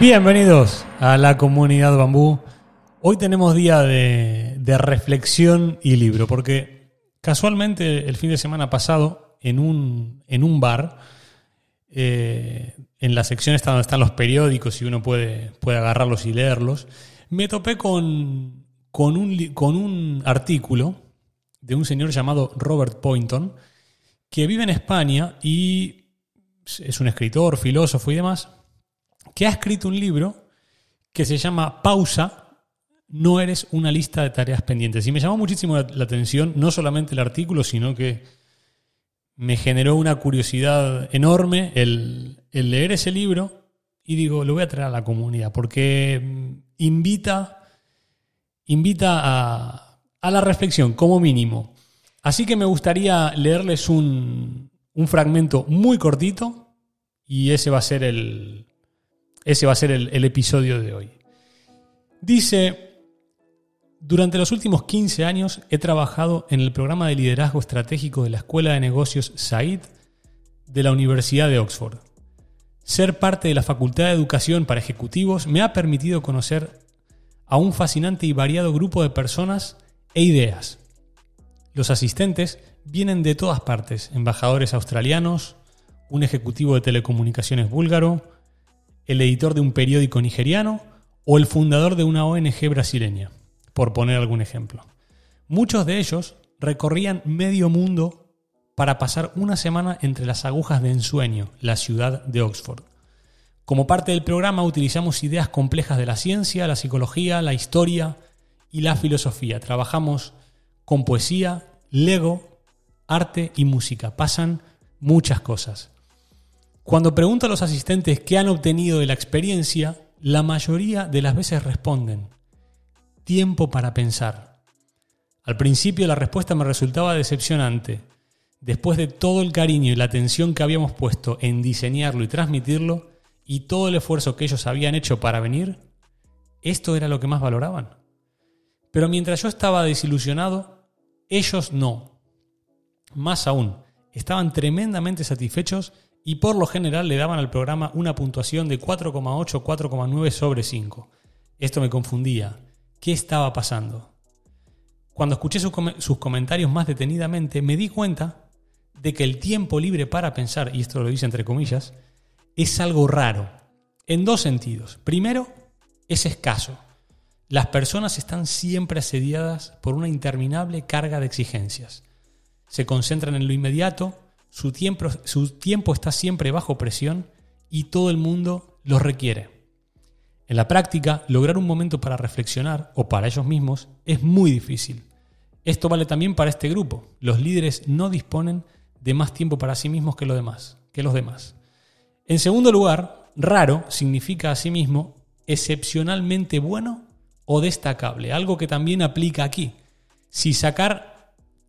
Bienvenidos a la comunidad Bambú. Hoy tenemos día de, reflexión y libro, porque casualmente el fin de semana pasado, en un, en un bar, eh, en la sección está donde están los periódicos y uno puede, puede agarrarlos y leerlos, me topé con, un, con un artículo de un señor llamado Robert Poynton, que vive en España y es un escritor, filósofo y demás, que ha escrito un libro que se llama Pausa, no eres una lista de tareas pendientes. Y me llamó muchísimo la, atención, no solamente el artículo, sino que me generó una curiosidad enorme el, leer ese libro y digo, lo voy a traer a la comunidad, porque mm, invita, invita a, a la reflexión, como mínimo. Así que me gustaría leerles un, un fragmento muy cortito y ese va a ser el, ese va a ser el, episodio de hoy. Dice, durante los últimos 15 años he trabajado en el programa de liderazgo estratégico de la Escuela de Negocios SAID de la Universidad de Oxford. Ser parte de la Facultad de Educación para Ejecutivos me ha permitido conocer a un fascinante y variado grupo de personas e ideas. Los asistentes vienen de todas partes, embajadores australianos, un ejecutivo de telecomunicaciones búlgaro, el editor de un periódico nigeriano o el fundador de una ONG brasileña, por poner algún ejemplo. Muchos de ellos recorrían medio mundo para pasar una semana entre las agujas de ensueño, la ciudad de Oxford. Como parte del programa utilizamos ideas complejas de la ciencia, la psicología, la historia y la filosofía. Trabajamos con poesía, Lego, arte y música. Pasan muchas cosas. Cuando pregunto a los asistentes qué han obtenido de la experiencia, la mayoría de las veces responden, tiempo para pensar. Al principio la respuesta me resultaba decepcionante. Después de todo el cariño y la atención que habíamos puesto en diseñarlo y transmitirlo, y todo el esfuerzo que ellos habían hecho para venir, esto era lo que más valoraban. Pero mientras yo estaba desilusionado, ellos no. Más aún, estaban tremendamente satisfechos y por lo general le daban al programa una puntuación de 4,8 4,9 sobre 5. Esto me confundía. ¿Qué estaba pasando? Cuando escuché sus, comentarios más detenidamente, me di cuenta de que el tiempo libre para pensar, y esto lo dice entre comillas, es algo raro, en dos sentidos. Primero, es escaso. Las personas están siempre asediadas por una interminable carga de exigencias. Se concentran en lo inmediato, su tiempo, su tiempo está siempre bajo presión y todo el mundo los requiere. En la práctica, lograr un momento para reflexionar o para ellos mismos es muy difícil. Esto vale también para este grupo. Los líderes no disponen de más tiempo para sí mismos que los demás. Que los demás. En segundo lugar, raro significa asimismo excepcionalmente bueno o destacable, algo que también aplica aquí. Si sacar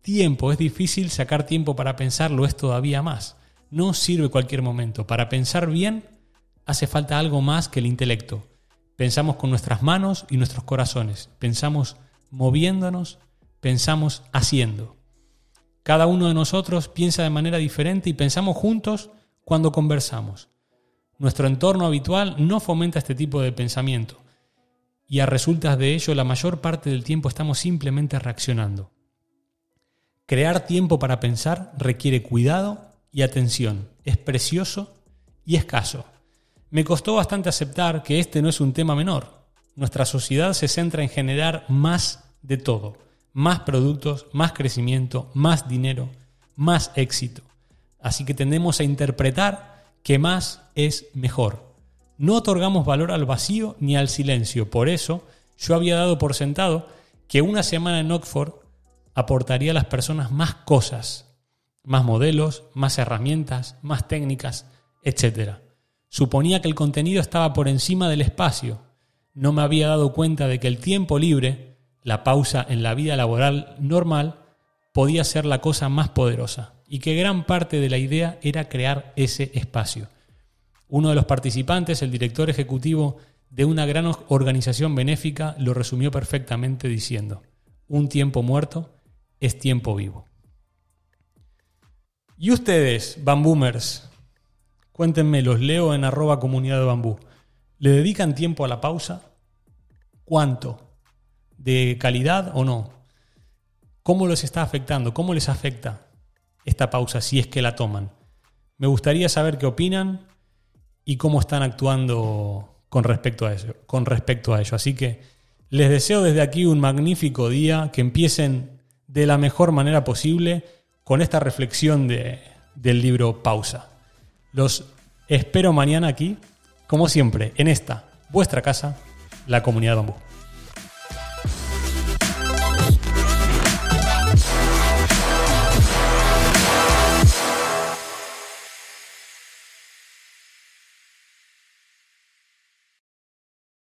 tiempo, es difícil sacar tiempo para pensarlo, es todavía más. No sirve cualquier momento. Para pensar bien hace falta algo más que el intelecto. Pensamos con nuestras manos y nuestros corazones. Pensamos moviéndonos, pensamos haciendo. Cada uno de nosotros piensa de manera diferente y pensamos juntos cuando conversamos. Nuestro entorno habitual no fomenta este tipo de pensamiento y a resultas de ello la mayor parte del tiempo estamos simplemente reaccionando. Crear tiempo para pensar requiere cuidado y atención. Es precioso y escaso. Me costó bastante aceptar que este no es un tema menor. Nuestra sociedad se centra en generar más de todo. Más productos, más crecimiento, más dinero, más éxito. Así que tendemos a interpretar que más es mejor. No otorgamos valor al vacío ni al silencio. Por eso yo había dado por sentado que una semana en Oxford aportaría a las personas más cosas, más modelos, más herramientas, más técnicas, etc. Suponía que el contenido estaba por encima del espacio. No me había dado cuenta de que el tiempo libre, la pausa en la vida laboral normal, podía ser la cosa más poderosa y que gran parte de la idea era crear ese espacio. Uno de los participantes, el director ejecutivo de una gran organización benéfica, lo resumió perfectamente diciendo, un tiempo muerto es tiempo vivo. Y ustedes, bamboomers, cuéntenme, los leo en arroba comunidad de bambú. ¿Le dedican tiempo a la pausa? ¿Cuánto? ¿De calidad o no? ¿Cómo les está afectando? ¿Cómo les afecta esta pausa si es que la toman? Me gustaría saber qué opinan y cómo están actuando con respecto a. Con respecto a ello. Así que les deseo desde aquí un magnífico día, que empiecen de la mejor manera posible con esta reflexión de, del libro Pausa. Los espero mañana aquí, como siempre, en esta, vuestra casa, la comunidad bambú.